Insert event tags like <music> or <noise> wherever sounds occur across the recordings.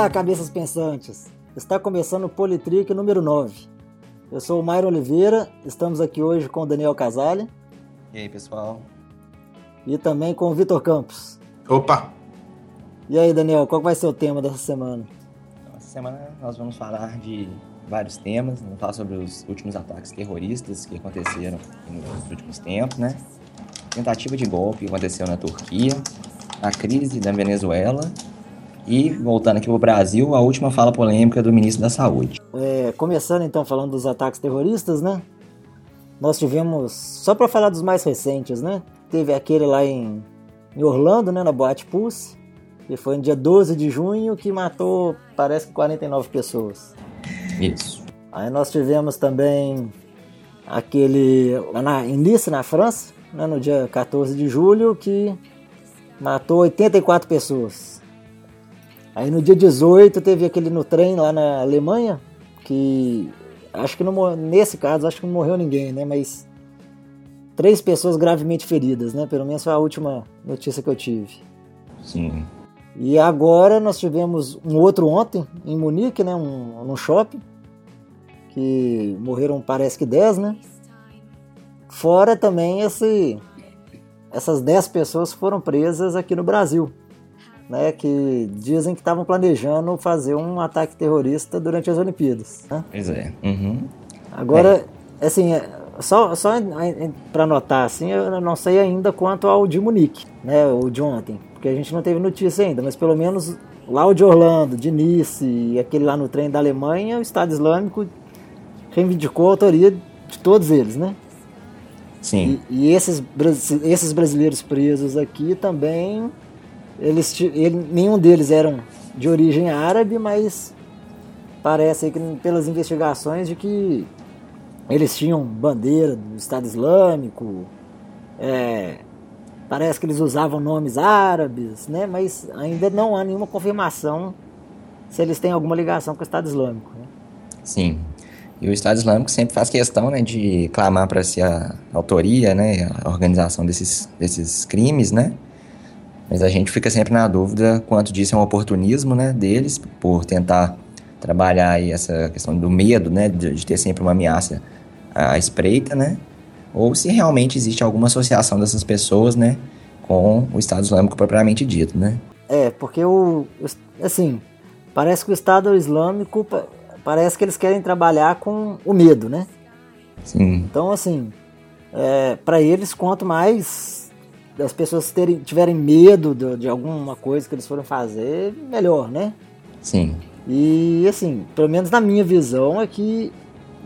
Olá, cabeças pensantes! Está começando o Politrick número 9. Eu sou o Mairo Oliveira, estamos aqui hoje com o Daniel Casale. E aí, pessoal? E também com o Vitor Campos. Opa! E aí, Daniel, qual vai ser o tema dessa semana? Essa semana nós vamos falar de vários temas, vamos falar sobre os últimos ataques terroristas que aconteceram nos últimos tempos, né? Tentativa de golpe que aconteceu na Turquia, a crise da Venezuela e, voltando aqui para o Brasil, a última fala polêmica do ministro da Saúde. É, começando então falando dos ataques terroristas, né? Nós tivemos, só para falar dos mais recentes, né? Teve aquele lá em, em Orlando, né, na Boate Pulse, que foi no dia 12 de junho, que matou, parece que 49 pessoas. Isso. Aí nós tivemos também aquele lá na, em Nice, na França, né, no dia 14 de julho, que matou 84 pessoas. Aí no dia 18 teve aquele no trem lá na Alemanha, que acho que não nesse caso acho que não morreu ninguém, né, mas três pessoas gravemente feridas, né, pelo menos foi a última notícia que eu tive. Sim. E agora nós tivemos um outro ontem em Munique, né, um, num shopping, que morreram parece que 10, né? Fora também esse, essas 10 pessoas foram presas aqui no Brasil, né? Que dizem que estavam planejando fazer um ataque terrorista durante as Olimpíadas. Né? Pois é. Uhum. Agora, é. assim, só, só para notar, assim, eu não sei ainda quanto ao de Munique, né? O de ontem porque a gente não teve notícia ainda, mas pelo menos lá o de Orlando, de Nice e aquele lá no trem da Alemanha, o Estado Islâmico reivindicou a autoria de todos eles, né? Sim. E, e esses, esses brasileiros presos aqui também, eles, ele, nenhum deles eram de origem árabe, mas parece que pelas investigações de que eles tinham bandeira do Estado Islâmico, é, Parece que eles usavam nomes árabes, né? mas ainda não há nenhuma confirmação se eles têm alguma ligação com o Estado Islâmico. Né? Sim. E o Estado Islâmico sempre faz questão né, de clamar para si a autoria, né, a organização desses, desses crimes, né? Mas a gente fica sempre na dúvida quanto disso é um oportunismo né, deles, por tentar trabalhar aí essa questão do medo, né, de, de ter sempre uma ameaça à espreita, né? ou se realmente existe alguma associação dessas pessoas, né, com o Estado Islâmico propriamente dito, né? É, porque o assim, parece que o Estado Islâmico parece que eles querem trabalhar com o medo, né? Sim. Então, assim, é, para eles, quanto mais as pessoas terem, tiverem medo de, de, alguma coisa que eles forem fazer, melhor, né? Sim. E, assim, pelo menos na minha visão, é que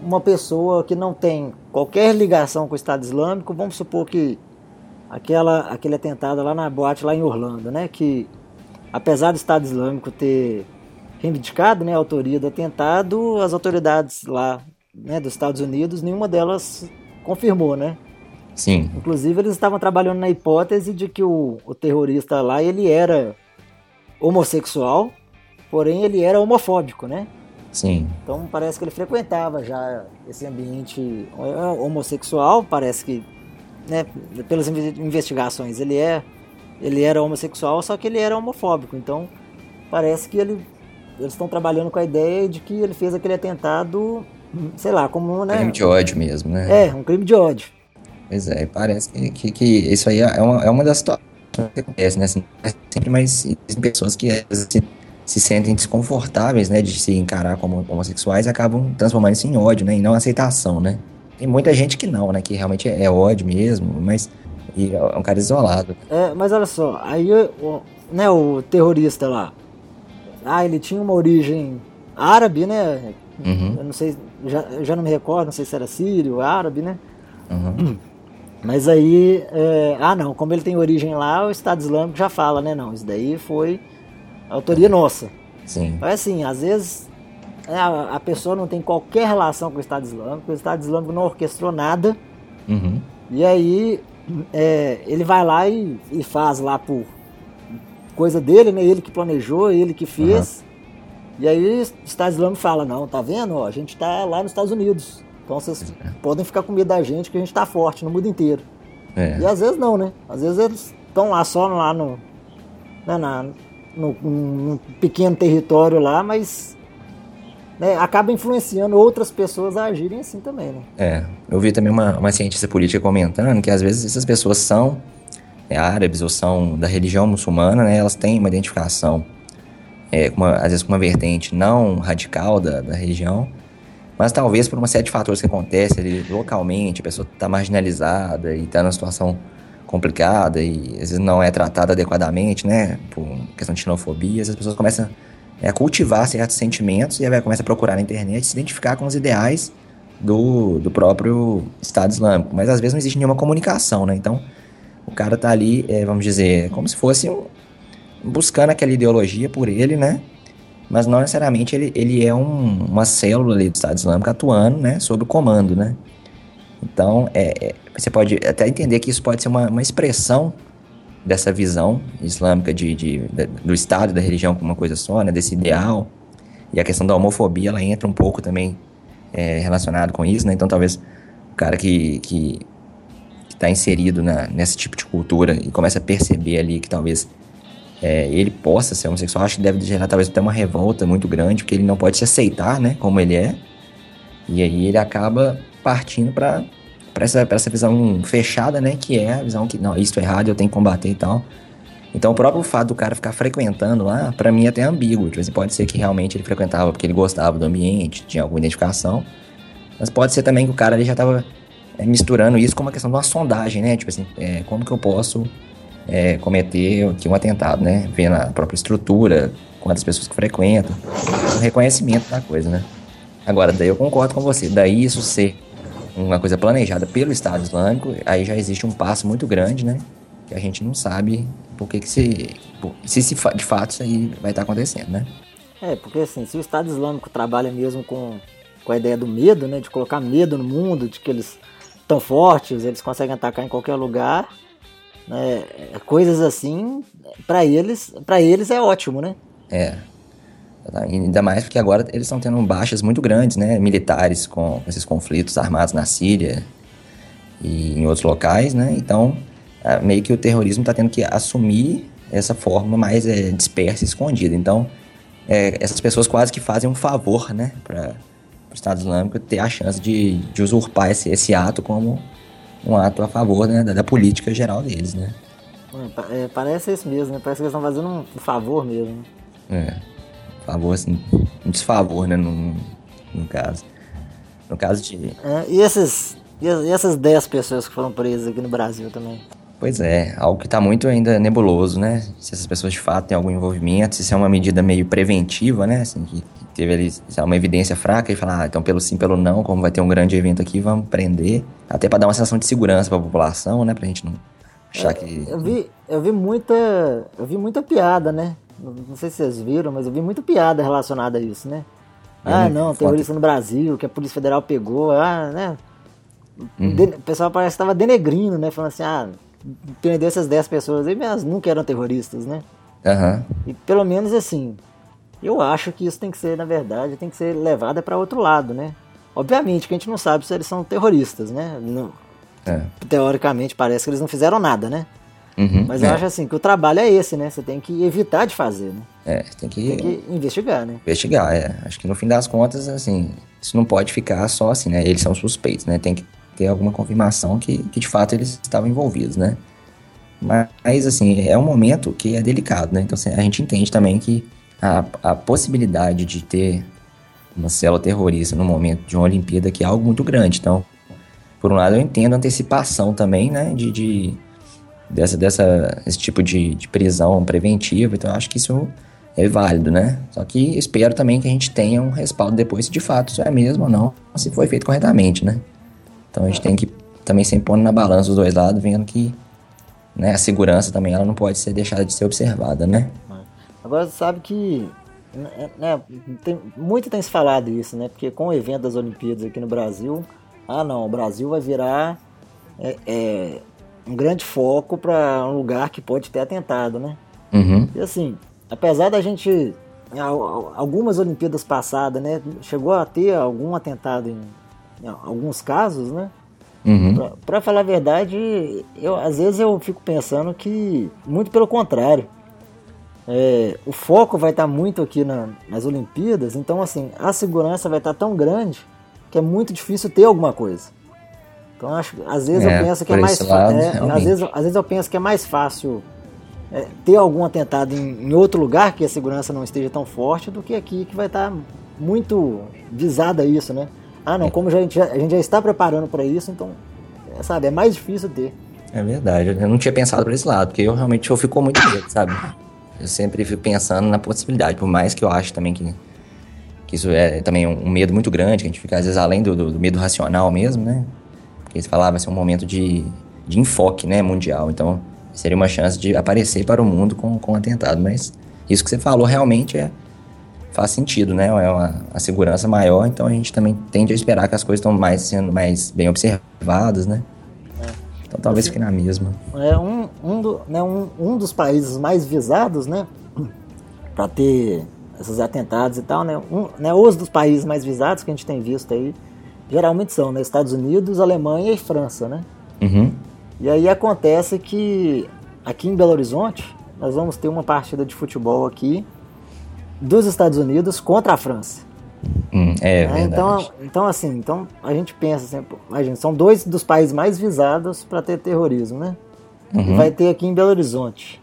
uma pessoa que não tem qualquer ligação com o Estado Islâmico, vamos supor que aquela, aquele atentado lá na boate lá em Orlando, né, que apesar do Estado Islâmico ter reivindicado né, a autoria do atentado, as autoridades lá né, dos Estados Unidos, nenhuma delas confirmou, né? Sim. Inclusive eles estavam trabalhando na hipótese de que o, o terrorista lá ele era homossexual, porém ele era homofóbico, né? Sim. Então parece que ele frequentava já esse ambiente homossexual, parece que, né, pelas investigações, ele é ele era homossexual, só que ele era homofóbico. Então parece que ele eles estão trabalhando com a ideia de que ele fez aquele atentado, sei lá, como, né? Crime de ódio mesmo, né? É, um crime de ódio. Pois é, parece que, que, que isso aí é uma, é uma das situações que acontece, né? Assim, sempre mais pessoas que assim, se sentem desconfortáveis, né, de se encarar como homossexuais e acabam transformando isso em ódio, né, e não aceitação, né. Tem muita gente que não, né, que realmente é ódio mesmo, mas é um cara isolado. É, mas olha só, aí o, né, o terrorista lá, ah, ele tinha uma origem árabe, né, uhum. eu não sei, já, já não me recordo, não sei se era sírio, árabe, né, uhum. Mas aí, é, ah não, como ele tem origem lá, o Estado Islâmico já fala, né, não, isso daí foi autoria nossa. Sim. Mas assim, às vezes é, a, a, pessoa não tem qualquer relação com o Estado Islâmico, o Estado Islâmico não orquestrou nada. Uhum. E aí é, ele vai lá e, e, faz lá por coisa dele, né? Ele que planejou, ele que fez. Uhum. E aí o Estado Islâmico fala, não, tá vendo? Ó, a gente tá lá nos Estados Unidos. Então vocês é. podem ficar com medo da gente que a gente tá forte no mundo inteiro. É. E às vezes não, né? Às vezes eles estão lá só lá no, né, na, num, num pequeno território lá, mas né, acaba influenciando outras pessoas a agirem assim também, né? É, eu vi também uma, uma cientista política comentando que às vezes essas pessoas são é, árabes ou são da religião muçulmana, né? Elas têm uma identificação, é, uma, às vezes com uma vertente não radical da, da religião, mas talvez por uma série de fatores que acontecem ali localmente, a pessoa está marginalizada e está numa situação complicada e às vezes não é tratada adequadamente, né? Por questão de xenofobia, as pessoas começam é, a cultivar certos sentimentos e aí começa a procurar na internet se identificar com os ideais do, do próprio Estado Islâmico. Mas às vezes não existe nenhuma comunicação, né? Então o cara tá ali, é, vamos dizer, como se fosse um, buscando aquela ideologia por ele, né? Mas não necessariamente ele, ele é um, uma célula do Estado Islâmico atuando, né, sob o comando, né. Então, é, é, você pode até entender que isso pode ser uma, uma expressão dessa visão islâmica de, de, de, do Estado, da religião como uma coisa só, né, desse ideal. E a questão da homofobia, ela entra um pouco também é, relacionado com isso, né. Então, talvez o cara que, que está inserido na, nesse tipo de cultura e começa a perceber ali que talvez é, ele possa ser homossexual, acho que deve gerar talvez até uma revolta muito grande, porque ele não pode se aceitar, né, como ele é. E aí ele acaba partindo para essa, essa visão fechada, né, que é a visão que, não, isso é errado, eu tenho que combater e tal. Então o próprio fato do cara ficar frequentando lá, para mim é até ambíguo. Tipo assim, pode ser que realmente ele frequentava porque ele gostava do ambiente, tinha alguma identificação. Mas pode ser também que o cara ali já tava é, misturando isso com uma questão de uma sondagem, né? Tipo assim, é, como que eu posso é, cometer aqui um atentado, né? Vendo a própria estrutura, quantas pessoas que frequentam, o reconhecimento da coisa, né? Agora, daí eu concordo com você, daí isso ser uma coisa planejada pelo Estado Islâmico, aí já existe um passo muito grande, né? Que a gente não sabe por que, que se, se, se de fato isso aí vai estar acontecendo, né? É, porque assim, se o Estado Islâmico trabalha mesmo com, com a ideia do medo, né? De colocar medo no mundo, de que eles estão fortes, eles conseguem atacar em qualquer lugar, né? Coisas assim, para eles, para eles é ótimo, né? É. Ainda mais porque agora eles estão tendo baixas muito grandes, né? Militares com esses conflitos armados na Síria e em outros locais, né? Então, é, meio que o terrorismo está tendo que assumir essa forma mais é, dispersa e escondida. Então, é, essas pessoas quase que fazem um favor, né? Para o Estado Islâmico ter a chance de, de usurpar esse, esse ato como um ato a favor né, da, da, política geral deles, né? É, parece isso mesmo, né? Parece que eles estão fazendo um favor mesmo. É, favor assim, um desfavor, né, no, no caso. No caso de... É, e, esses, e essas 10 pessoas que foram presas aqui no Brasil também? Pois é, algo que está muito ainda nebuloso, né? Se essas pessoas de fato têm algum envolvimento, se isso é uma medida meio preventiva, né? Assim, que teve ali uma evidência fraca e falar, ah, então pelo sim, pelo não, como vai ter um grande evento aqui, vamos prender. Até para dar uma sensação de segurança para a população, né? Pra gente não achar é, que. Eu vi, eu vi muita. Eu vi muita piada, né? Não sei se vocês viram, mas eu vi muita piada relacionada a isso, né? ah, não, terrorista no Brasil, que a Polícia Federal pegou, ah, né? Uhum. O pessoal parece que estava denegrindo, né? Falando assim, ah, prendeu essas 10 pessoas aí, mas nunca eram terroristas, né? Uhum. E pelo menos assim, eu acho que isso tem que ser, na verdade, tem que ser levado para outro lado, né? Obviamente que a gente não sabe se eles são terroristas, né? Não, é. Teoricamente parece que eles não fizeram nada, né? Uhum, Mas eu é. acho assim que o trabalho é esse, né? Você tem que evitar de fazer, né? É, tem que, tem que investigar, né? Investigar, é. Acho que no fim das contas, assim, isso não pode ficar só assim, né? Eles são suspeitos, né? Tem que ter alguma confirmação que, que de fato eles estavam envolvidos, né? Mas, assim, é um momento que é delicado, né? Então, assim, a gente entende também que a, a possibilidade de ter uma célula terrorista no momento de uma Olimpíada que é algo muito grande. Então, por um lado, eu entendo a antecipação também, né, de, de dessa, dessa, esse tipo de, de prisão preventiva. Então, acho que isso é válido, né? Só que espero também que a gente tenha um respaldo depois se de fato isso é mesmo ou não, se foi feito corretamente, né? Então, a gente tem que também sempre pôr na balança os dois lados, vendo que né, a segurança também ela não pode ser deixada de ser observada, né? Agora sabe que né, tem, muito tem se falado isso, né? Porque com o evento das Olimpíadas aqui no Brasil, ah não, o Brasil vai virar é, é, um grande foco para um lugar que pode ter atentado, né? Uhum. E assim, apesar da gente algumas Olimpíadas passadas, né, chegou a ter algum atentado em alguns casos, né? Uhum. Para falar a verdade, eu às vezes eu fico pensando que muito pelo contrário é, o foco vai estar muito aqui na, nas Olimpíadas, então assim, a segurança vai estar tão grande que é muito difícil ter alguma coisa. Então acho, às vezes É, eu penso que é mais lado, é, às vezes, às vezes eu penso que é mais fácil é, ter algum atentado em, em outro lugar que a segurança não esteja tão forte do que aqui que vai estar muito visada isso, né? Ah, É. não, como já- a, gente já, a gente já está preparando para isso, então, é, sabe, é mais difícil ter. É verdade, eu não tinha pensado por esse lado, porque eu realmente eu fico muito medo, sabe? Eu sempre fico pensando na possibilidade, por mais que eu acho também que, que isso é também um, medo muito grande, que a gente fica às vezes além do, do- do medo racional mesmo, né? Porque você falava, vai ser um momento de, de enfoque, né, mundial, então seria uma chance de aparecer para o mundo com, com um atentado, mas isso que você falou realmente é faz sentido, né? É uma, a segurança maior, então a gente também tende a esperar que as coisas estão mais sendo mais bem observadas, né? Então talvez fique na mesma. É um, um, do- né, um, um dos países mais visados, né, <clears throat> para ter esses atentados e tal, né, um, né, os dos países mais visados que a gente tem visto aí, geralmente são, né, Estados Unidos, Alemanha e França, né. Uhum. E aí acontece que aqui em Belo Horizonte nós vamos ter uma partida de futebol aqui dos Estados Unidos contra a França. Hum, é né? verdade. Então, então assim, então a gente pensa assim, pô, imagina, são dois dos países mais visados para ter terrorismo, né? E Uhum. vai ter aqui em Belo Horizonte.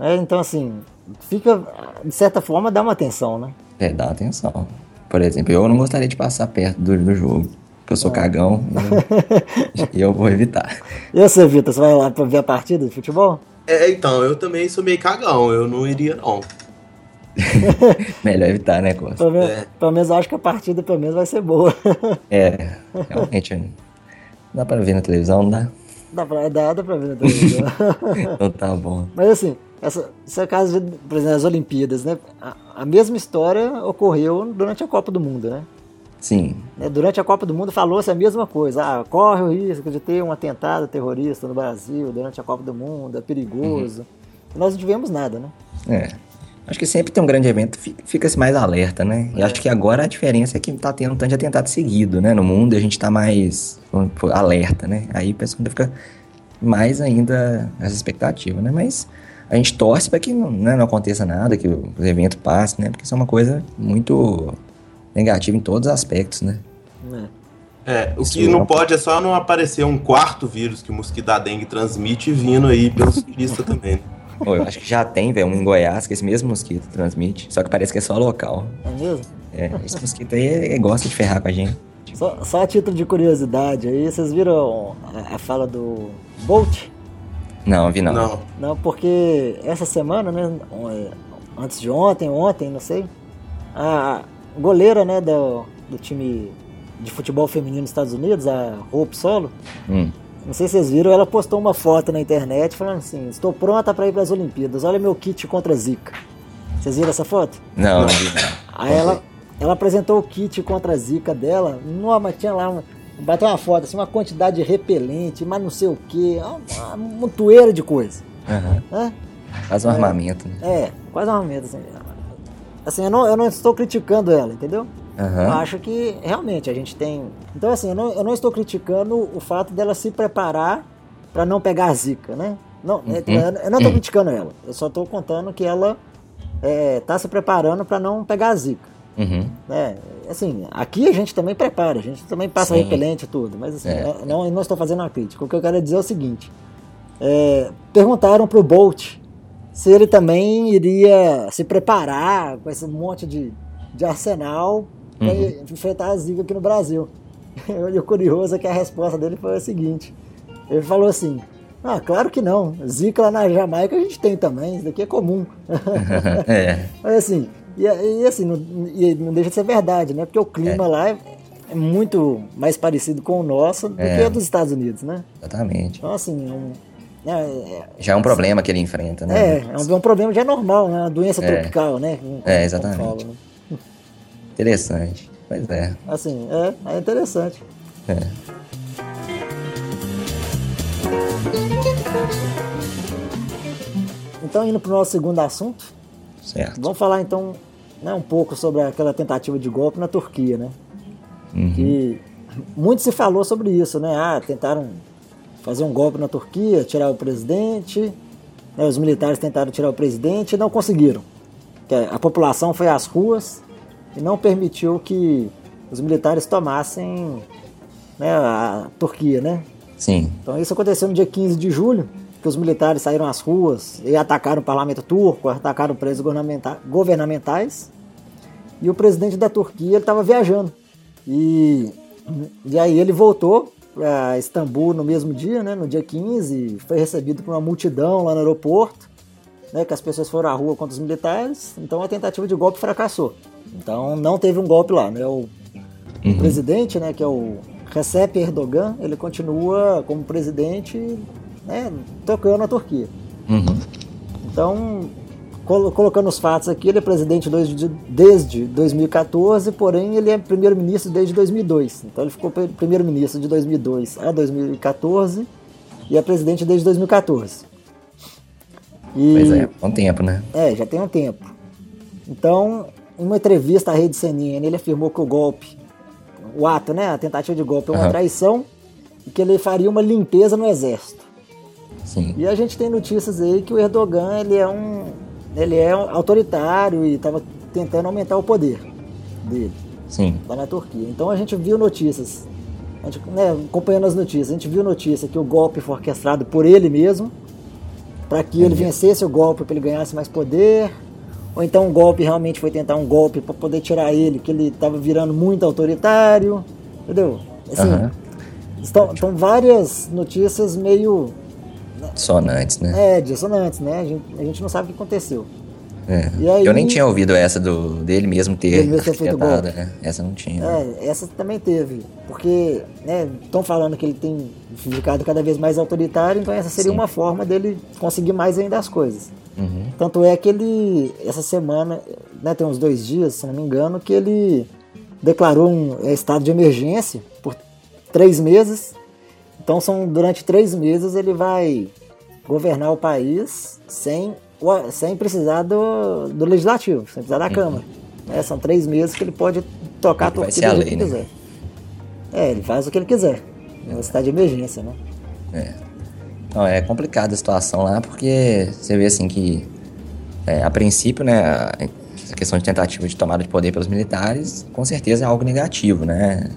É, então assim, fica de certa forma dá uma atenção, né? É, dá atenção. Por exemplo, eu não gostaria de passar perto do, do jogo. Porque eu sou cagão <laughs> e eu, eu vou evitar. E você, Vitor, você vai lá para ver a partida de futebol? É, então, eu também sou meio cagão, eu não iria não. <laughs> Melhor evitar, né, Costa? Pelo menos, É. pelo menos eu acho que a partida pelo menos vai ser boa. <laughs> É, realmente. não Dá pra ver na televisão, não dá? dá, pra, dá, dá pra ver na televisão. <laughs> Então tá bom. Mas assim, essa, esse é o caso, de, por exemplo, das Olimpíadas, né? A, a mesma história ocorreu durante a Copa do Mundo, né? Sim. Né, Durante a Copa do Mundo falou-se a mesma coisa. Ah, corre o risco de ter um atentado terrorista no Brasil durante a Copa do Mundo, é perigoso. E nós não tivemos nada, né? É. Acho que sempre tem um grande evento, fi- fica-se mais alerta, né? E acho que agora a diferença é que tá tendo um tanto de atentado seguido, né? No mundo a gente tá mais alerta, né? Aí o pessoal fica mais ainda essa expectativa, né? Mas a gente torce para que não, né, não aconteça nada, que o evento passe, né? Porque isso é uma coisa muito negativa em todos os aspectos, né? É. É, o Isso que não não- pode é só não aparecer um quarto vírus que o mosquito da dengue transmite vindo aí pelos turistas também. né? Pô, eu acho que já tem, velho, um em Goiás que esse mesmo mosquito transmite, só que parece que é só local. É mesmo? É, esse mosquito aí é- gosta de ferrar com a gente. Só, só a título de curiosidade aí, vocês viram a, a fala do Bolt? Não, vi não. Não. Não, porque essa semana, né, antes de ontem, ontem, não sei, a goleira, né, do, do time de futebol feminino dos Estados Unidos, a Hope Solo, Hum. Não sei se vocês viram, ela postou uma foto na internet falando assim, estou pronta para ir para as Olimpíadas, olha meu kit contra a Zika. Vocês viram essa foto? Não, não vi não. Aí ela, ela apresentou o kit contra a zika dela. Não, mas tinha lá, uma, bateu uma foto, assim, uma quantidade de repelente, mas não sei o que, uma, uma montoeira de coisa. Aham. Né? Faz um armamento, né? É, quase uma meta, assim. Assim, eu não, eu não estou criticando ela, entendeu? Eu Aham. acho que realmente a gente tem. Então, assim, eu não, eu não estou criticando o fato dela se preparar para não pegar a zika, né? Não, é, eu não estou criticando ela. Eu só estou contando que ela está se preparando para não pegar a zika. Uhum. né? Assim, aqui a gente também prepara, a gente também passa Sim. repelente e tudo, mas assim, É. eu não, eu não estou fazendo uma crítica. O que eu quero dizer é o seguinte: é, perguntaram pro Bolt se ele também iria se preparar com esse monte de, de arsenal Uhum. enfrentar a Zika aqui no Brasil. <laughs> E o curioso é que a resposta dele foi a seguinte: ele falou assim. Ah, claro que não. Zika lá na Jamaica a gente tem também, isso daqui é comum. <laughs> é. Mas assim, e, e assim, não, e não deixa de ser verdade, né? Porque o clima lá é, é muito mais parecido com o nosso do É. que o dos Estados Unidos, né? Exatamente. Então, assim, é um, é, Já é um problema que ele enfrenta, é, né? é um, é um problema já normal, né? Uma doença É. tropical, né? Como- É, exatamente. né? Interessante. Pois é. Assim, é, é interessante. é. Então, indo para o nosso segundo assunto, Certo. vamos falar então né, um pouco sobre aquela tentativa de golpe na Turquia, né? Uhum. que muito se falou sobre isso, né? Ah, tentaram fazer um golpe na Turquia, tirar o presidente, né, os militares tentaram tirar o presidente e não conseguiram. A população foi às ruas e não permitiu que os militares tomassem né, a Turquia, né? Sim. Então isso aconteceu no dia 15 de julho, que os militares saíram às ruas e atacaram o parlamento turco, atacaram presos governamentais. E o presidente da Turquia estava viajando. E, e aí ele voltou para Istambul no mesmo dia, né, no dia 15, foi recebido por uma multidão lá no aeroporto, né, que as pessoas foram à rua contra os militares, então a tentativa de golpe fracassou. Então não teve um golpe lá, né, o, uhum. presidente, né, que é o Recep Erdogan, ele continua como presidente, né, tocando a Turquia. Uhum. Então colocando os fatos aqui, ele é presidente desde 2014, porém ele é primeiro-ministro desde 2002. Então ele ficou primeiro-ministro de 2002 a 2014 e é presidente desde 2014. E, pois é, há um tempo, né? É, já tem um tempo. Então, em uma entrevista à rede CNN, ele afirmou que o golpe, o ato, né, a tentativa de golpe é uma uhum. traição e que ele faria uma limpeza no exército. Sim. E a gente tem notícias aí que o Erdogan ele é um ele é autoritário e estava tentando aumentar o poder dele Sim. lá na Turquia. Então a gente viu notícias, a gente, né, acompanhando as notícias, a gente viu notícia que o golpe foi orquestrado por ele mesmo, para que ele vencesse o golpe, para ele ganhasse mais poder, ou então o golpe realmente foi tentar um golpe para poder tirar ele, que ele estava virando muito autoritário, entendeu? Assim, uhum. estão, estão várias notícias meio Dissonantes, né? É, dissonantes, né? A gente, a gente não sabe o que aconteceu. É. Aí, eu nem tinha ouvido essa do, dele mesmo ter, dele mesmo feito golpe. Né? Essa não tinha. É, essa também teve. Porque estão né, falando que ele tem ficado cada vez mais autoritário, então essa seria Sim. uma forma dele conseguir mais ainda as coisas. Uhum. Tanto é que ele, essa semana, né, tem uns dois dias, se não me engano, que ele declarou um é, estado de emergência por três meses. Então são durante três meses ele vai governar o país sem, sem precisar do, do legislativo, sem precisar da uhum. Câmara. É, são três meses que ele pode tocar tudo que ele né? quiser. É, ele faz o que ele quiser. É uma cidade de emergência, né? É. Então, é complicada a situação lá, porque você vê assim que, é, a princípio, né, essa questão de tentativa de tomada de poder pelos militares, com certeza é algo negativo, né?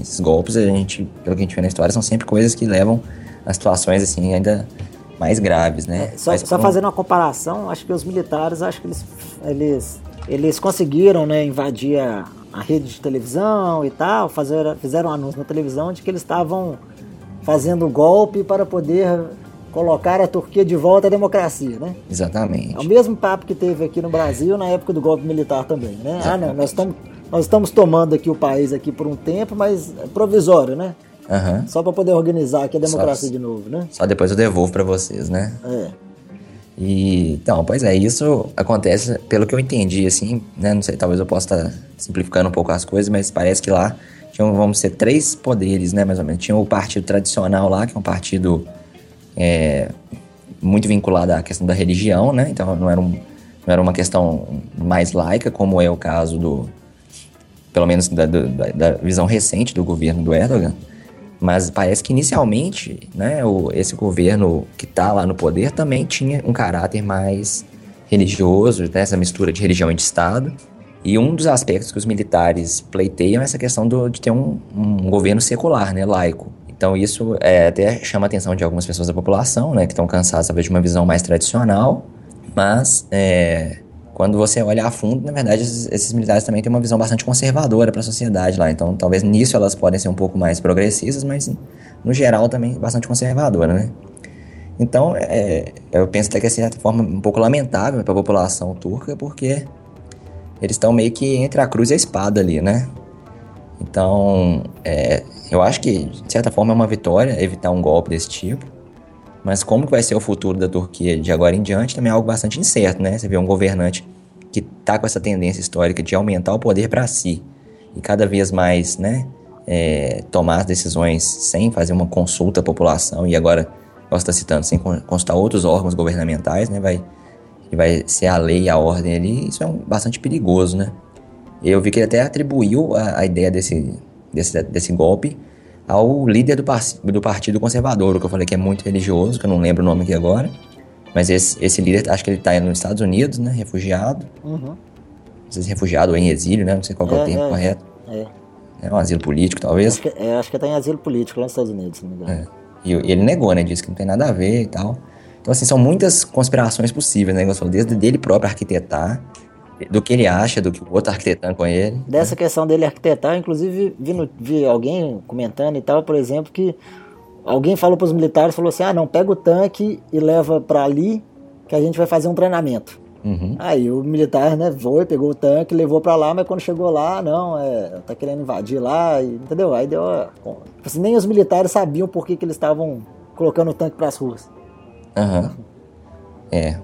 Esses golpes, a gente, pelo que a gente vê na história, são sempre coisas que levam a situações assim ainda mais graves, né? É, só, só fazendo uma comparação, acho que os militares, acho que eles, eles, eles conseguiram né, invadir a, a rede de televisão e tal, fazer, fizeram um anúncio na televisão de que eles estavam fazendo golpe para poder colocar a Turquia de volta à democracia, né? Exatamente. É o mesmo papo que teve aqui no Brasil na época do golpe militar também, né? Exatamente. Ah, não, nós estamos, nós estamos tomando aqui o país aqui por um tempo, mas é provisório, né? Uhum. Só para poder organizar aqui a democracia só, de novo, né? Só depois eu devolvo para vocês, né? É. E, então, pois é, isso acontece, pelo que eu entendi, assim, né? Não sei, talvez eu possa estar simplificando um pouco as coisas, mas parece que lá tinham, vamos ser, três poderes, né, mais ou menos. Tinha o partido tradicional lá, que é um partido é, muito vinculado à questão da religião, né? Então não era, um, não era uma questão mais laica, como é o caso do, pelo menos da, da, da visão recente do governo do Erdogan. Mas parece que inicialmente, né, o, esse governo que está lá no poder também tinha um caráter mais religioso, né, essa mistura de religião e de Estado. E um dos aspectos que os militares pleiteiam é essa questão do, de ter um, um governo secular, né, laico. Então isso é, até chama a atenção de algumas pessoas da população, né, que estão cansadas talvez de uma visão mais tradicional, mas é, quando você olha a fundo, na verdade, esses, esses militares também têm uma visão bastante conservadora para a sociedade lá. Então, talvez nisso elas podem ser um pouco mais progressistas, mas no geral também bastante conservadora, né? Então, é, eu penso até que, de certa forma, um pouco lamentável para a população turca, porque eles estão meio que entre a cruz e a espada ali, né? Então, é, eu acho que, de certa forma, é uma vitória evitar um golpe desse tipo. Mas como que vai ser o futuro da Turquia de agora em diante também é algo bastante incerto, né? Você vê um governante que está com essa tendência histórica de aumentar o poder para si e cada vez mais, né, é, tomar as decisões sem fazer uma consulta à população e agora, você está citando, sem consultar outros órgãos governamentais, né, vai, vai ser a lei, a ordem ali, isso é um, bastante perigoso, né? Eu vi que ele até atribuiu a, a ideia desse, desse, desse golpe ao líder do, do Partido Conservador, que eu falei que é muito religioso, que eu não lembro o nome aqui agora. Mas esse, esse líder, acho que ele tá nos Estados Unidos, né? Refugiado. Uhum. Não sei se refugiado ou em exílio, né? Não sei qual que é, o É, termo é. correto. É. É um asilo político, talvez. Acho que, é, acho que tá em asilo político lá nos Estados Unidos, se não me engano. É. E, e ele negou, né? Disse que não tem nada a ver e tal. Então, assim, são muitas conspirações possíveis, né? Desde dele próprio arquitetar, do que ele acha, do que o outro arquitetando com ele. Dessa questão dele arquitetar, inclusive vi, no- vi alguém comentando e tal, por exemplo, que alguém falou para os militares, falou assim, ah não, pega o tanque e leva para ali que a gente vai fazer um treinamento. Uhum. Aí o militar, né, foi, pegou o tanque, levou pra lá, mas quando chegou lá, não, é, tá querendo invadir lá, e- entendeu? Aí deu, a- tipo assim, nem os militares sabiam por que, que eles estavam colocando o tanque pras ruas. Aham. É.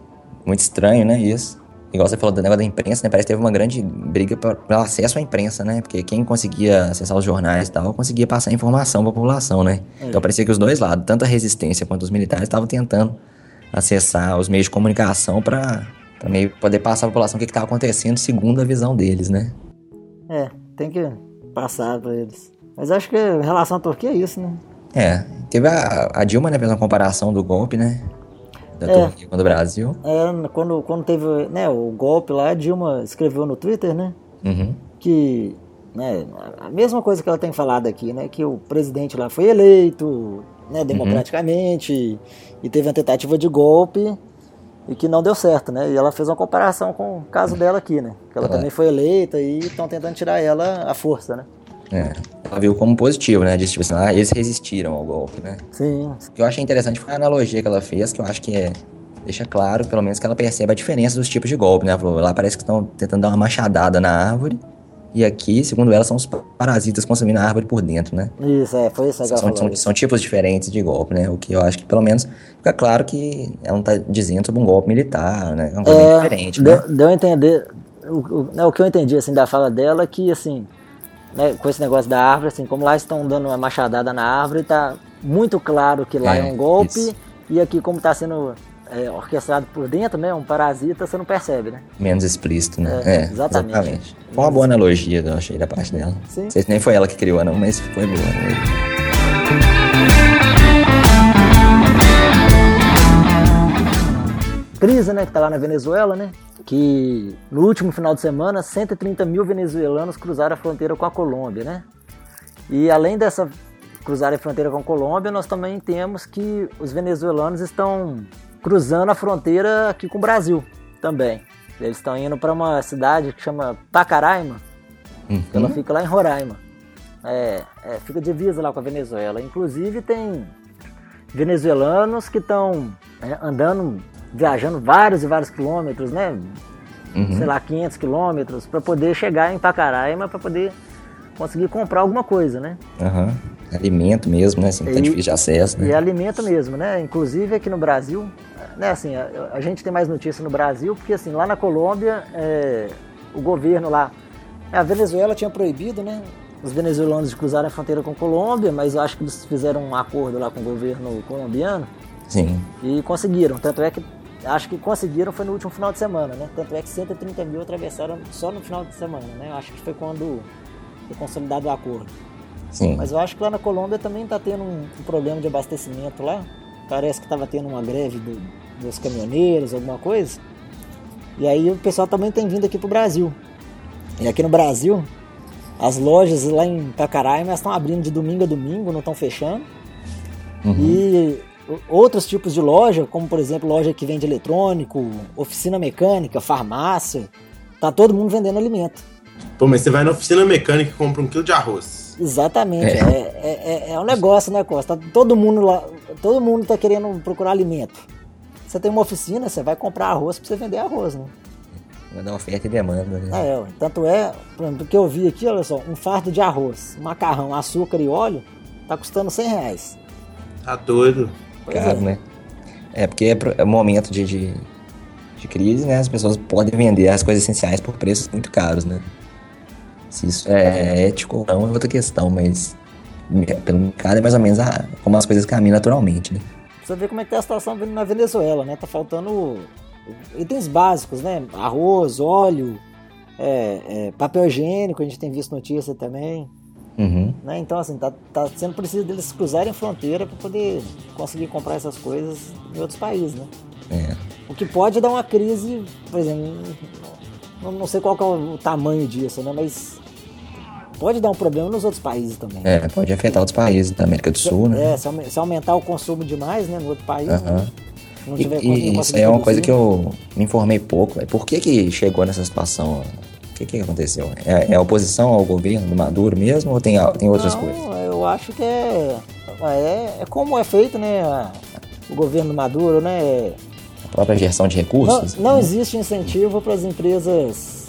Muito estranho, né? Isso. Igual você falou do negócio da imprensa, né? Parece que teve uma grande briga pelo acesso à imprensa, né? Porque quem conseguia acessar os jornais e tal, conseguia passar informação pra população, né? Então parecia que os dois lados, tanto a resistência quanto os militares, estavam tentando acessar os meios de comunicação pra meio poder passar à população o que estava acontecendo segundo a visão deles, né? É, tem que passar pra eles. Mas acho que em relação à Turquia é isso, né? É. Teve a, a Dilma, né? Fez uma comparação do golpe, né? Da É. O do Brasil. É, quando, quando teve né, o golpe lá, a Dilma escreveu no Twitter, né? Uhum. que né, a mesma coisa que ela tem falado aqui, né, que o presidente lá foi eleito né, democraticamente e teve uma tentativa de golpe e que não deu certo, né? E ela fez uma comparação com o caso dela aqui, né? Que ela É. também foi eleita e estão tentando tirar ela à força, né? É. Ela viu como positivo, né? Disse, tipo assim, ah, eles resistiram ao golpe, né? Sim, O que eu achei interessante foi a analogia que ela fez, que eu acho que é. Deixa claro, pelo menos, que ela percebe a diferença dos tipos de golpe, né? Lá parece que estão tentando dar uma machadada na árvore. E aqui, segundo ela, são os parasitas consumindo a árvore por dentro, né? isso, é, foi isso que ela São, falou. são, são tipos diferentes de golpe, né? O que eu acho que, pelo menos, fica claro que ela não tá dizendo sobre um golpe militar, né? É uma coisa bem diferente, deu, né? deu a entender, o, o, né, o que eu entendi assim da fala dela, que assim, né, com esse negócio da árvore, assim, como lá estão dando uma machadada na árvore, tá muito claro que lá é, É, um golpe, isso. e aqui como está sendo é, orquestrado por dentro, né, um parasita, você não percebe, né? Menos explícito, né? É, É, exatamente. exatamente. Foi uma boa analogia, eu achei, da parte dela. Sim. Não sei se nem foi ela que criou, não, mas foi boa. Né? Crise, né, que tá lá na Venezuela, né? Que no último final de semana, 130 mil venezuelanos cruzaram a fronteira com a Colômbia, né? E além dessa cruzar a fronteira com a Colômbia, nós também temos que os venezuelanos estão cruzando a fronteira aqui com o Brasil também. Eles estão indo para uma cidade que chama Pacaraima, Uhum. ela fica lá em Roraima. É, é, fica divisa lá com a Venezuela. Inclusive tem venezuelanos que estão é, andando, viajando vários e vários quilômetros, né? Uhum. Sei lá, 500 quilômetros, para poder chegar em Pacaraima, para poder conseguir comprar alguma coisa, né? Aham. Alimento mesmo, né? Assim, tá E- difícil de acesso, E né? alimento mesmo, né? Inclusive aqui no Brasil, né? Assim, a, a gente tem mais notícia no Brasil, porque assim, lá na Colômbia, é, o governo lá, a Venezuela tinha proibido, né? Os venezuelanos de cruzarem a fronteira com a Colômbia, mas eu acho que eles fizeram um acordo lá com o governo colombiano Sim. e conseguiram. Tanto é que acho que conseguiram foi no último final de semana, né? Tanto é que 130 mil atravessaram só no final de semana, né? Eu acho que foi quando foi consolidado o acordo. Sim. Mas eu acho que lá na Colômbia também tá tendo um, um problema de abastecimento lá. Parece que tava tendo uma greve do- dos caminhoneiros, alguma coisa. E aí o pessoal também tem vindo aqui pro Brasil. E aqui no Brasil, as lojas lá em Pacaraima estão abrindo de domingo a domingo, não estão fechando. Uhum. E outros tipos de loja, como por exemplo loja que vende eletrônico, oficina mecânica, farmácia, tá todo mundo vendendo alimento. Pô, mas você vai na oficina mecânica e compra um quilo de arroz. Exatamente. É. É, é, é- é um negócio, né, Costa? Tá todo mundo lá, todo mundo tá querendo procurar alimento. Você tem uma oficina, você vai comprar arroz pra você vender arroz, né? Vai dar oferta e demanda, né? Ah, é, ué. tanto é, por exemplo, que eu vi aqui, olha só, um fardo de arroz, macarrão, açúcar e óleo, tá custando 100 reais. Tá doido. Pois Caro, é. né? É porque é é um momento de, de, de crise, né? As pessoas podem vender as coisas essenciais por preços muito caros, né? Se isso é ético ou não é outra questão, mas pelo mercado é mais ou menos a- como as coisas caminham naturalmente, né? Você ver como é que tá a situação na Venezuela, né? Tá faltando itens básicos, né? Arroz, óleo, é, é, papel higiênico, a gente tem visto notícia também. Uhum. né? Então, assim, tá, tá sendo preciso deles cruzarem fronteira para poder conseguir comprar essas coisas em outros países, né? É. O que pode dar uma crise, por exemplo, não, não sei qual é o tamanho disso, né? Mas pode dar um problema nos outros países também. É, pode afetar outros países da América do Sul, né? É, se, aumentar o consumo demais, né, no outro país, né? Não tiver e, e isso é uma coisa que eu me informei pouco. É por que, que chegou nessa situação? O que, que aconteceu? É, é oposição ao governo do Maduro mesmo ou tem, tem outras não, coisas? Eu acho que é, é, é como é feito, né? O governo do Maduro, né? A própria gestão de recursos? Não, não existe incentivo para as empresas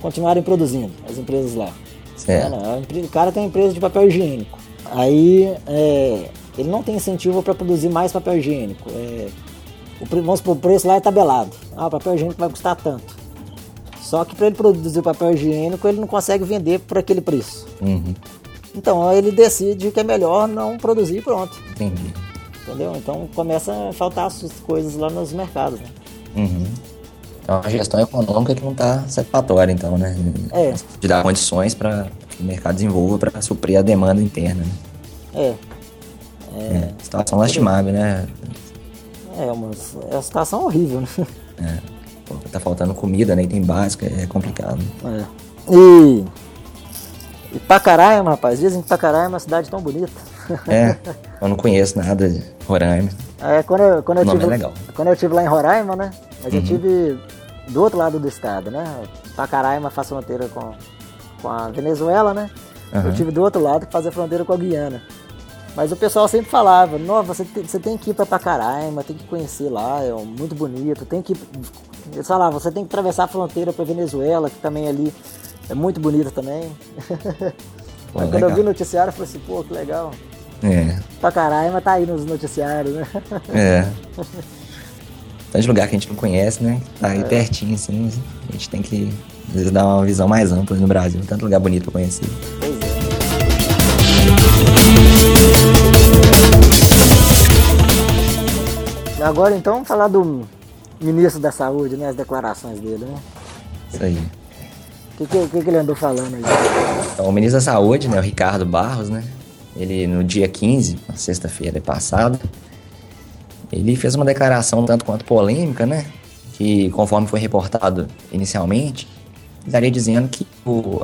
continuarem produzindo, as empresas lá. Certo. É, o cara tem uma empresa de papel higiênico. Aí é, ele não tem incentivo para produzir mais papel higiênico. É, o, vamos supor, o preço lá é tabelado. Ah, o papel higiênico vai custar tanto. Só que para ele produzir papel higiênico, ele não consegue vender por aquele preço. Uhum. Então ele decide que é melhor não produzir pronto. Entendi. Entendeu? Então começa a faltar as coisas lá nos mercados. Né? Uhum. Então a gestão econômica que não está satisfatória, então, né? É. De dar condições para que o mercado desenvolva para suprir a demanda interna. Né? É. É. é. Situação lastimável, né? É uma, é uma situação horrível, né? É. Pô, tá faltando comida, né? Item básico, é complicado. É. E. E Pacaraima, rapaz, dizem que Pacaraima é uma cidade tão bonita. É, <laughs> eu não conheço nada de Roraima. É, quando eu, quando eu tive, é legal. Quando eu tive lá em Roraima, né? Mas Uhum. eu tive do outro lado do estado, né? Pacaraima faz fronteira com, com a Venezuela, né? Aham. Eu tive do outro lado que fazia fronteira com a Guiana. Mas o pessoal sempre falava, não, você tem, você tem que ir pra Pacaraima, tem que conhecer lá, é muito bonito, tem que. Eles falavam, você tem que atravessar a fronteira pra Venezuela, que também ali é muito bonita também. <laughs> Pô, Mas quando legal. eu vi o noticiário, eu falei assim, pô, que legal. É, Pacaraima tá aí nos noticiários, né? é. <laughs> Tanto lugar que a gente não conhece, né? Tá É. aí pertinho, assim. A gente tem que às vezes, dar uma visão mais ampla no Brasil. Tanto lugar bonito pra conhecer. Pois é. Agora então vamos falar do ministro da saúde, né? As declarações dele, né? Isso aí. O que, que, que ele andou falando aí? Então, o ministro da Saúde, né, o Ricardo Barros, né, ele no dia 15, na sexta-feira passada, ele fez uma declaração tanto quanto polêmica, né, que conforme foi reportado inicialmente, estaria dizendo que o-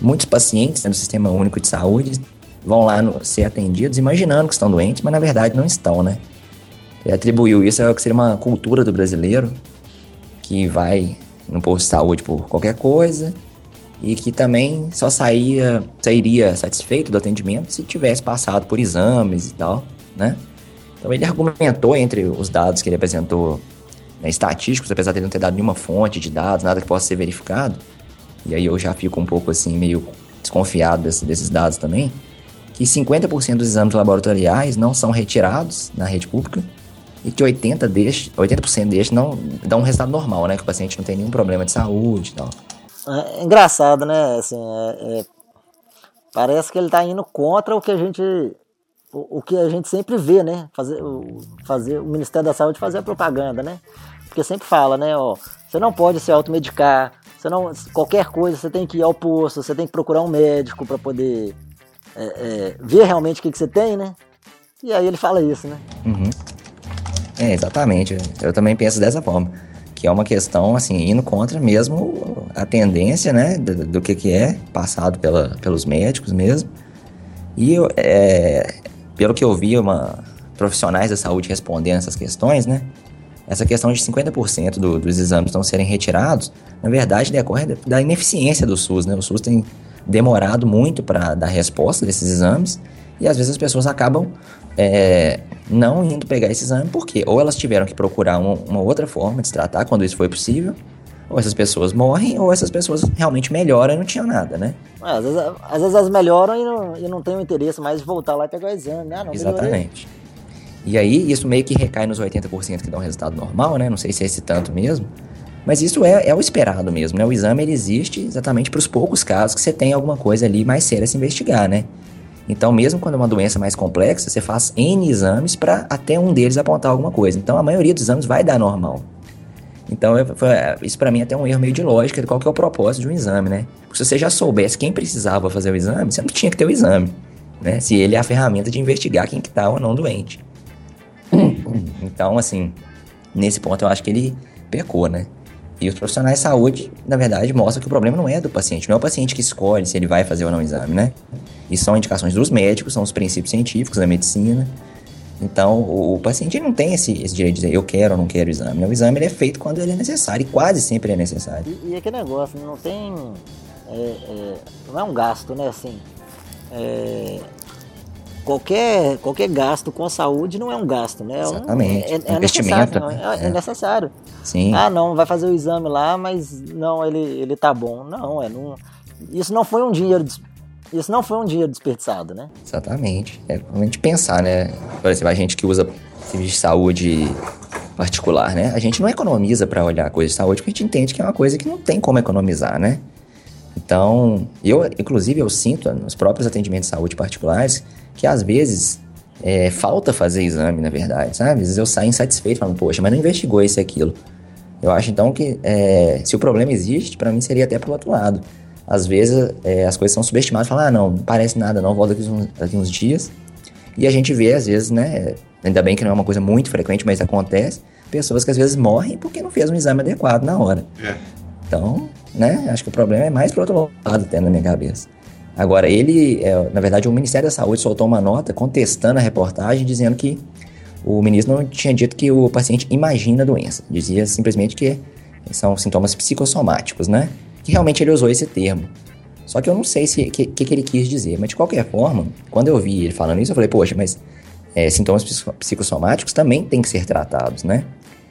muitos pacientes né, do Sistema Único de Saúde vão lá no- ser atendidos imaginando que estão doentes, mas na verdade não estão, né. Ele atribuiu isso ao que seria uma cultura do brasileiro, que vai no posto de saúde por qualquer coisa, e que também só saía, sairia satisfeito do atendimento se tivesse passado por exames e tal, né? Então ele argumentou entre os dados que ele apresentou né, estatísticos, apesar de ele não ter dado nenhuma fonte de dados, nada que possa ser verificado, e aí eu já fico um pouco assim, meio desconfiado desse- desses dados também, que 50% dos exames laboratoriais não são retirados na rede pública e que 80 destes, 80% destes não dão um resultado normal, né? Que o paciente não tem nenhum problema de saúde e tal. É engraçado, né? Assim, é- é- parece que ele tá indo contra o que a gente o, o que a gente sempre vê, né? Fazer o, fazer o Ministério da Saúde fazer a propaganda, né? Porque sempre fala, né? Ó, você não pode se automedicar, você não qualquer coisa você tem que ir ao posto, você tem que procurar um médico para poder é, é, ver realmente o que, que você tem, né? E aí ele fala isso, né? Uhum. É, exatamente. Eu também penso dessa forma. Que é uma questão, assim, indo contra mesmo a tendência, né, do, do que, que é passado pela, pelos médicos mesmo. E, é, pelo que eu vi, uma, profissionais da saúde respondendo essas questões, né, essa questão de 50% do, dos exames não serem retirados, na verdade, decorre da- da ineficiência do SUS, né? O SUS tem demorado muito para dar resposta desses exames e às vezes as pessoas acabam é, não indo pegar esse exame porque ou elas tiveram que procurar uma, uma outra forma de se tratar quando isso foi possível, ou essas pessoas morrem, ou essas pessoas realmente melhoram e não tinham nada, né? É, às, vezes, às vezes elas melhoram e não, e não tem o interesse mais de voltar lá e pegar o exame, né? Ah, não, melhorei. Exatamente. E aí, isso meio que recai nos 80% que dão resultado normal, né? Não sei se é esse tanto mesmo. Mas isso é, é o esperado mesmo, né? O exame ele existe exatamente para os poucos casos que você tem alguma coisa ali mais séria a se investigar, né? Então, mesmo quando é uma doença mais complexa, você faz N exames para até um deles apontar alguma coisa. Então, a maioria dos exames vai dar normal. Então, eu- foi- isso para mim é até um erro meio de lógica de qual que é o propósito de um exame, né? Porque se você já soubesse quem precisava fazer o exame, você não tinha que ter o exame, né? Se ele é a ferramenta de investigar quem que tá ou não doente. Então, assim, nesse ponto eu acho que ele pecou, né? E os profissionais de saúde, na verdade, mostram que o problema não é do paciente, não é o paciente que escolhe se ele vai fazer ou não o exame, né? E são indicações dos médicos, são os princípios científicos da medicina. Então, o, paciente não tem esse, esse, direito de dizer eu quero ou não quero o exame. Né? O exame é feito quando ele é necessário e quase sempre é necessário. E, e aquele negócio, não tem. É, é, não é um gasto, né? Assim, é, qualquer, qualquer gasto com a saúde não é um gasto, né? Exatamente. É, é, é Investimento. Necessário, é, é, necessário. Sim. Ah, não, vai fazer o exame lá, mas não, ele, ele tá bom. Não, é não. Isso não foi um dinheiro. Isso não foi um dinheiro desperdiçado, né? Exatamente. É a gente pensar, né? Por exemplo, a gente que usa serviço de saúde particular, né? A gente não economiza para olhar a coisa de saúde porque a gente entende que é uma coisa que não tem como economizar, né? Então, eu, inclusive, eu sinto nos próprios atendimentos de saúde particulares que às vezes é, falta fazer exame, na verdade, sabe? Às vezes eu saio insatisfeito, falando, poxa, mas não investigou isso e aquilo. Eu acho então que é, se o problema existe, para mim seria até pro outro lado. Às vezes é, as coisas são subestimadas, falam, ah, não, não parece nada, não, volta daqui uns, daqui uns dias. E a gente vê, às vezes, né, ainda bem que não é uma coisa muito frequente, mas acontece, pessoas que às vezes morrem porque não fez um exame adequado na hora. É. Então, né, acho que o problema é mais pro outro lado, até na minha cabeça. Agora, ele, é, na verdade, o Ministério da Saúde soltou uma nota contestando a reportagem, dizendo que o ministro não tinha dito que o paciente imagina a doença. Dizia simplesmente que são sintomas psicossomáticos, né? Que realmente ele usou esse termo. Só que eu não sei o que, que, que, ele quis dizer. Mas de qualquer forma, quando eu vi ele falando isso, eu falei, poxa, mas é, sintomas psicossomáticos também têm que ser tratados, né?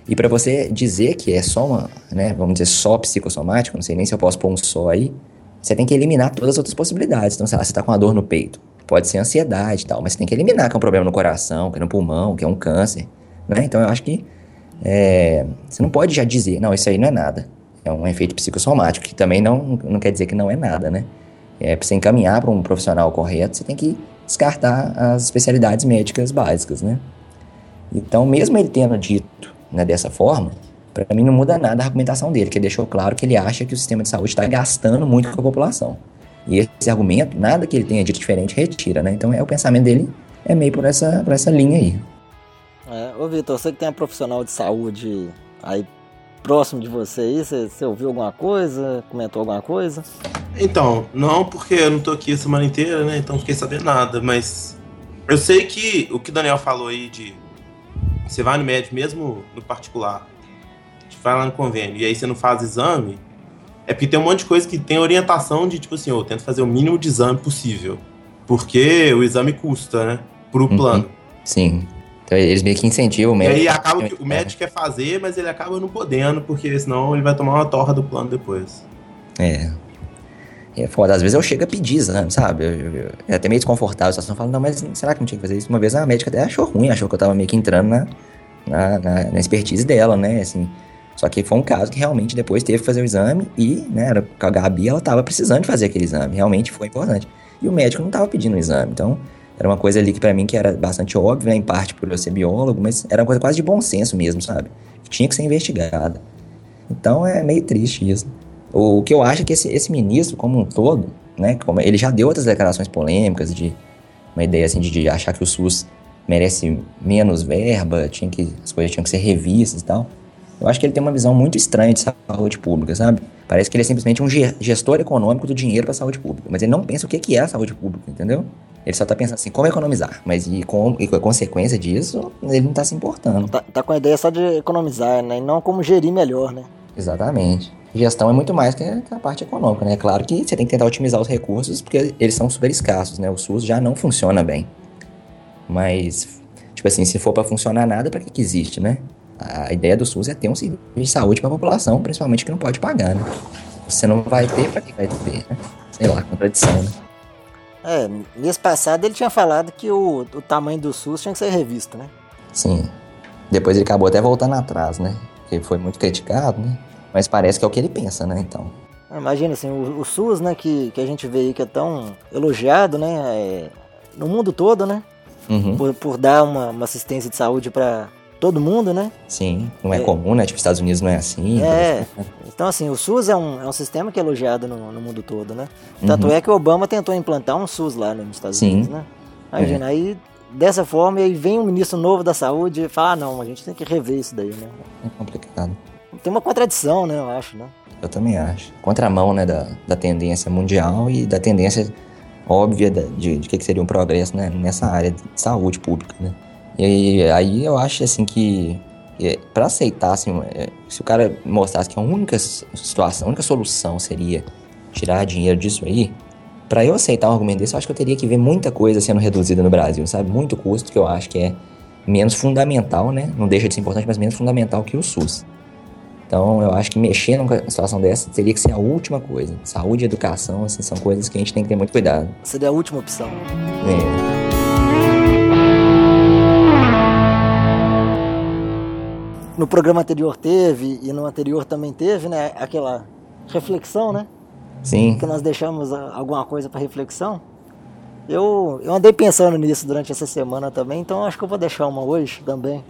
E para você dizer que é só uma, né, vamos dizer, só psicossomático, não sei nem se eu posso pôr um só aí, você tem que eliminar todas as outras possibilidades. Então, sei lá, você está com uma dor no peito. Pode ser ansiedade e tal, mas você tem que eliminar que é um problema no coração, que é no pulmão, que é um câncer. Né? Então, eu acho que é, você não pode já dizer, não, isso aí não é nada. É um efeito psicossomático, que também não, não quer dizer que não é nada, né? É, você encaminhar para um profissional correto, você tem que descartar as especialidades médicas básicas, né? Então, mesmo ele tendo dito né, dessa forma, para mim não muda nada a argumentação dele, que deixou claro que ele acha que o sistema de saúde está gastando muito com a população. E esse argumento, nada que ele tenha dito diferente, retira, né? Então é o pensamento dele é meio por essa, por essa linha aí. É, ô Vitor, você que tem um profissional de saúde aí próximo de você aí, você, você ouviu alguma coisa, comentou alguma coisa? Então, não, porque eu não tô aqui a semana inteira, né? Então não fiquei sabendo nada, mas eu sei que o que o Daniel falou aí de você vai no médico mesmo no particular vai lá no convênio e aí você não faz exame, é porque tem um monte de coisa que tem orientação de tipo assim, eu tento fazer o mínimo de exame possível. Porque o exame custa, né? Pro uhum. plano. Sim. Então eles meio que incentivam o médico. E aí acaba que o médico quer fazer, mas ele acaba não podendo, porque senão ele vai tomar uma torra do plano depois. É. É foda. Às vezes eu chego a pedir exame, sabe? Eu, eu, eu, é até meio desconfortável a situação. Falo, não, mas será que não tinha que fazer isso? Uma vez a médica até achou ruim, achou que eu tava meio que entrando na, na, na, na expertise dela, né? Assim, só que foi um caso que realmente depois teve que fazer o exame e, né, era, a Gabi ela estava precisando de fazer aquele exame, realmente foi importante. E o médico não estava pedindo o exame, então era uma coisa ali que para mim que era bastante óbvia, né, em parte por eu ser biólogo, mas era uma coisa quase de bom senso mesmo, sabe? Tinha que ser investigada. Então é meio triste isso. O que eu acho é que esse, esse ministro, como um todo, né, como ele já deu outras declarações polêmicas de uma ideia assim de, de achar que o SUS merece menos verba, tinha que as coisas tinham que ser revistas e tal. Eu acho que ele tem uma visão muito estranha de saúde pública, sabe? Parece que ele é simplesmente um gestor econômico do dinheiro para saúde pública, mas ele não pensa o que é a saúde pública, entendeu? Ele só tá pensando assim, como economizar, mas e com, e com a consequência disso, ele não tá se importando. Tá, tá, com a ideia só de economizar, né? E não como gerir melhor, né? Exatamente. Gestão é muito mais que a parte econômica, né? É claro que você tem que tentar otimizar os recursos, porque eles são super escassos, né? O SUS já não funciona bem. Mas, tipo assim, se for para funcionar nada, para que, que existe, né? A ideia do SUS é ter um serviço de saúde para a população, principalmente que não pode pagar, né? Você não vai ter, para que vai ter, né? Sei lá, contradição, né? É, mês passado ele tinha falado que o, o tamanho do SUS tinha que ser revisto, né? Sim. Depois ele acabou até voltando atrás, né? Ele foi muito criticado, né? Mas parece que é o que ele pensa, né? Então. Imagina assim, o, o SUS, né, que, que a gente vê aí que é tão elogiado, né? É, no mundo todo, né? Uhum. Por, por dar uma, uma assistência de saúde para todo mundo, né? Sim, não é, é, comum, né? Tipo, Estados Unidos não é assim. É. <laughs> Então, assim, o SUS é um, é um sistema que é elogiado no, no mundo todo, né? Tanto uhum. é que o Obama tentou implantar um SUS lá nos Estados Sim. Unidos, né? Imagina, é. aí dessa forma e aí vem um ministro novo da saúde e fala, ah, não, a gente tem que rever isso daí, né? É complicado. Tem uma contradição, né, eu acho, né? Eu também acho. Contramão, né, da, da tendência mundial e da tendência óbvia de, de que seria um progresso né, nessa área de saúde pública, né? E aí eu acho, assim, que para aceitar, assim, é, se o cara mostrasse que a única situação, a única solução seria tirar dinheiro disso aí, para eu aceitar um argumento desse, eu acho que eu teria que ver muita coisa sendo reduzida no Brasil, sabe? Muito custo que eu acho que é menos fundamental, né? Não deixa de ser importante, mas menos fundamental que o SUS. Então, eu acho que mexer numa situação dessa teria que ser a última coisa. Saúde e educação, assim, são coisas que a gente tem que ter muito cuidado. Seria a última opção. É. No programa anterior teve, e no anterior também teve, né? Aquela reflexão, né? Sim. Que nós deixamos alguma coisa para reflexão. Eu, eu andei pensando nisso durante essa semana também, então acho que eu vou deixar uma hoje também.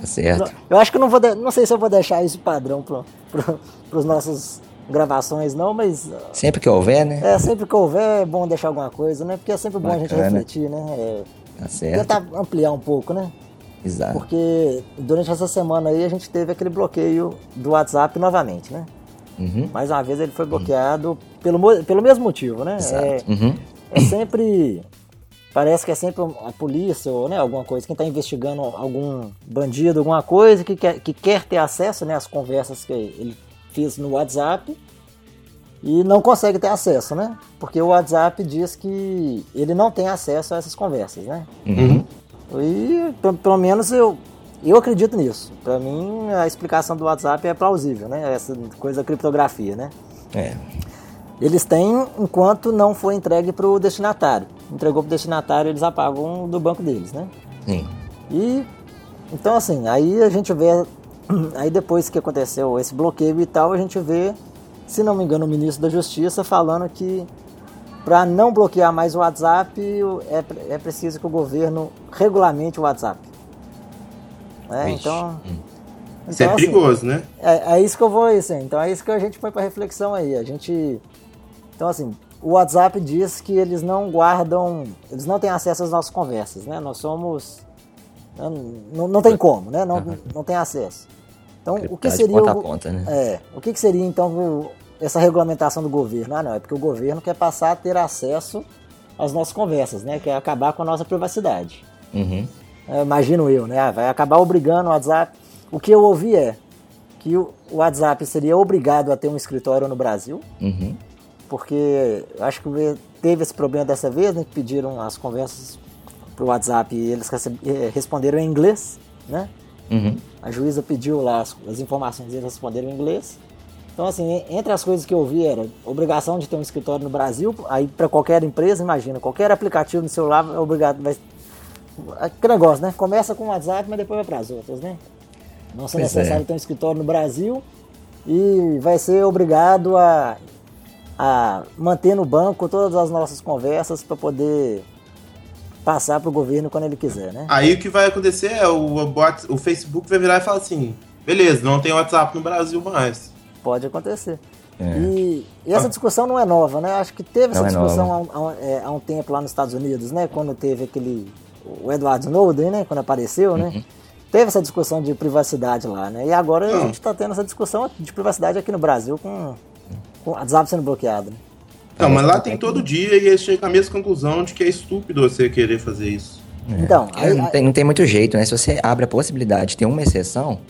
Tá certo. Eu acho que eu não vou, de, não sei se eu vou deixar isso padrão para pro, os nossos gravações não, mas sempre que houver, né? É sempre que houver é bom deixar alguma coisa, né? Porque é sempre bom Bacana. a gente refletir, né? É, tá certo. Tentar ampliar um pouco, né? Exato. Porque durante essa semana aí a gente teve aquele bloqueio do WhatsApp novamente, né? Uhum. Mais uma vez ele foi bloqueado uhum. pelo, pelo mesmo motivo, né? Exato. É, uhum. é sempre. Parece que é sempre a polícia ou né, alguma coisa, quem está investigando algum bandido, alguma coisa, que quer, que quer ter acesso né, às conversas que ele fez no WhatsApp e não consegue ter acesso, né? Porque o WhatsApp diz que ele não tem acesso a essas conversas, né? Uhum. E pelo menos eu, eu acredito nisso. Para mim, a explicação do WhatsApp é plausível, né? Essa coisa da criptografia, né? É. Eles têm enquanto não foi entregue para o destinatário. Entregou para o destinatário, eles apagam do banco deles, né? Sim. E então assim, aí a gente vê, <clears throat> aí depois que aconteceu esse bloqueio e tal, a gente vê, se não me engano, o ministro da Justiça falando que para não bloquear mais o WhatsApp, é, é preciso que o governo regulamente o WhatsApp. É, então, hum. Isso é então, é perigoso, assim, né? É, é, isso que eu vou, assim, então é isso que a gente põe para reflexão aí. A gente, então assim, o WhatsApp diz que eles não guardam, eles não têm acesso às nossas conversas, né? Nós somos, né, não, não tem como, né? Não, uhum. não tem acesso. Então, o que seria ponta o, ponta, né? é, o que, que seria então essa regulamentação do governo. Ah, não, é porque o governo quer passar a ter acesso às nossas conversas, né? Quer acabar com a nossa privacidade. Uhum. É, imagino eu, né? Vai acabar obrigando o WhatsApp. O que eu ouvi é que o WhatsApp seria obrigado a ter um escritório no Brasil, uhum. porque acho que teve esse problema dessa vez, né? Pediram as conversas pro WhatsApp e eles eh, responderam em inglês, né? Uhum. A juíza pediu lá as, as informações e eles responderam em inglês. Então, assim, entre as coisas que eu vi era obrigação de ter um escritório no Brasil, aí para qualquer empresa, imagina, qualquer aplicativo no celular é obrigado. Vai... Que negócio, né? Começa com o WhatsApp, mas depois vai para as outras, né? Não é necessário é. ter um escritório no Brasil e vai ser obrigado a, a manter no banco todas as nossas conversas para poder passar para o governo quando ele quiser, né? Aí o que vai acontecer é o, o Facebook vai virar e falar assim: beleza, não tem WhatsApp no Brasil mais. Pode acontecer. É. E, e, essa discussão não é nova, né? Acho que teve essa não é discussão é há, há, há, um tempo lá nos Estados Unidos, né? Quando teve aquele. O Edward Snowden, né? Quando apareceu, né? uhum. Teve essa discussão de privacidade lá, né? E agora a gente está tendo essa discussão de privacidade aqui no Brasil com, com o WhatsApp sendo bloqueado. Né? Não, mas lá tem todo dia e eles chegam à mesma conclusão de que é estúpido você querer fazer isso. É. Então, aí, não, tem, não tem muito jeito, né? Se você abre a possibilidade de ter uma exceção,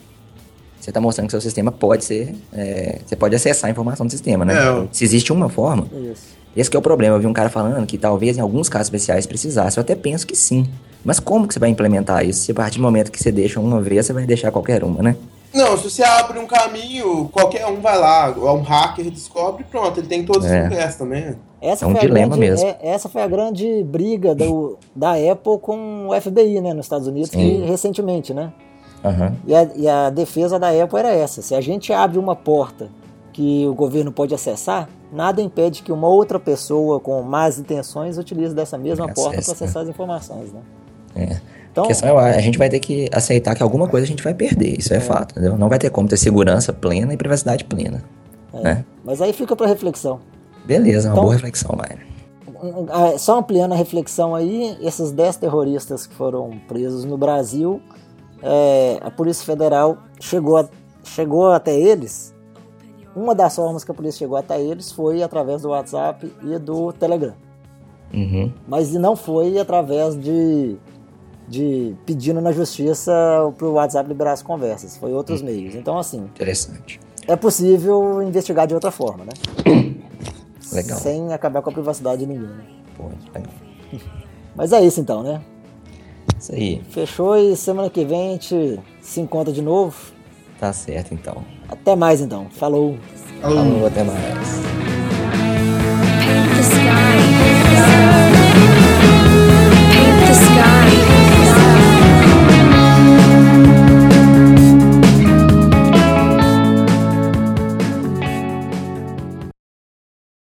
você está mostrando que seu sistema pode ser. É, você pode acessar a informação do sistema, né? É. Se existe uma forma. Isso. Esse é o problema. Eu vi um cara falando que talvez em alguns casos especiais precisasse. Eu até penso que sim. Mas como que você vai implementar isso? Se a partir do momento que você deixa uma vez, você vai deixar qualquer uma, né? Não, se você abre um caminho, qualquer um vai lá, um hacker descobre pronto, ele tem todos é. os ingressos também. Essa é um dilema grande, mesmo. É, essa foi a grande briga do, da Apple com o FBI, né, nos Estados Unidos, que, recentemente, né? Uhum. E, a, e a defesa da Apple era essa: se a gente abre uma porta que o governo pode acessar, nada impede que uma outra pessoa com más intenções utilize dessa mesma porta para acessar né? as informações, né? É. Então, a questão é, a gente vai ter que aceitar que alguma coisa a gente vai perder, isso é, é fato, entendeu? Não vai ter como ter segurança plena e privacidade plena, é. né? Mas aí fica para reflexão. Beleza, uma então, boa reflexão, vai. ah, só ampliando a reflexão aí, esses 10 terroristas que foram presos no Brasil, é, a Polícia Federal chegou, a, chegou até eles. Uma das formas que a polícia chegou até eles foi através do WhatsApp e do Telegram. Uhum. Mas não foi através de, de pedindo na justiça para o WhatsApp liberar as conversas. Foi outros meios. Então, assim, Interessante. é possível investigar de outra forma, né? <coughs> Legal. Sem acabar com a privacidade de ninguém. né? Pô, legal. <laughs> Mas é isso então, né? Isso aí. Fechou e semana que vem a gente se encontra de novo. Tá certo, então. Até mais então. Falou! Alô. Falou, até mais.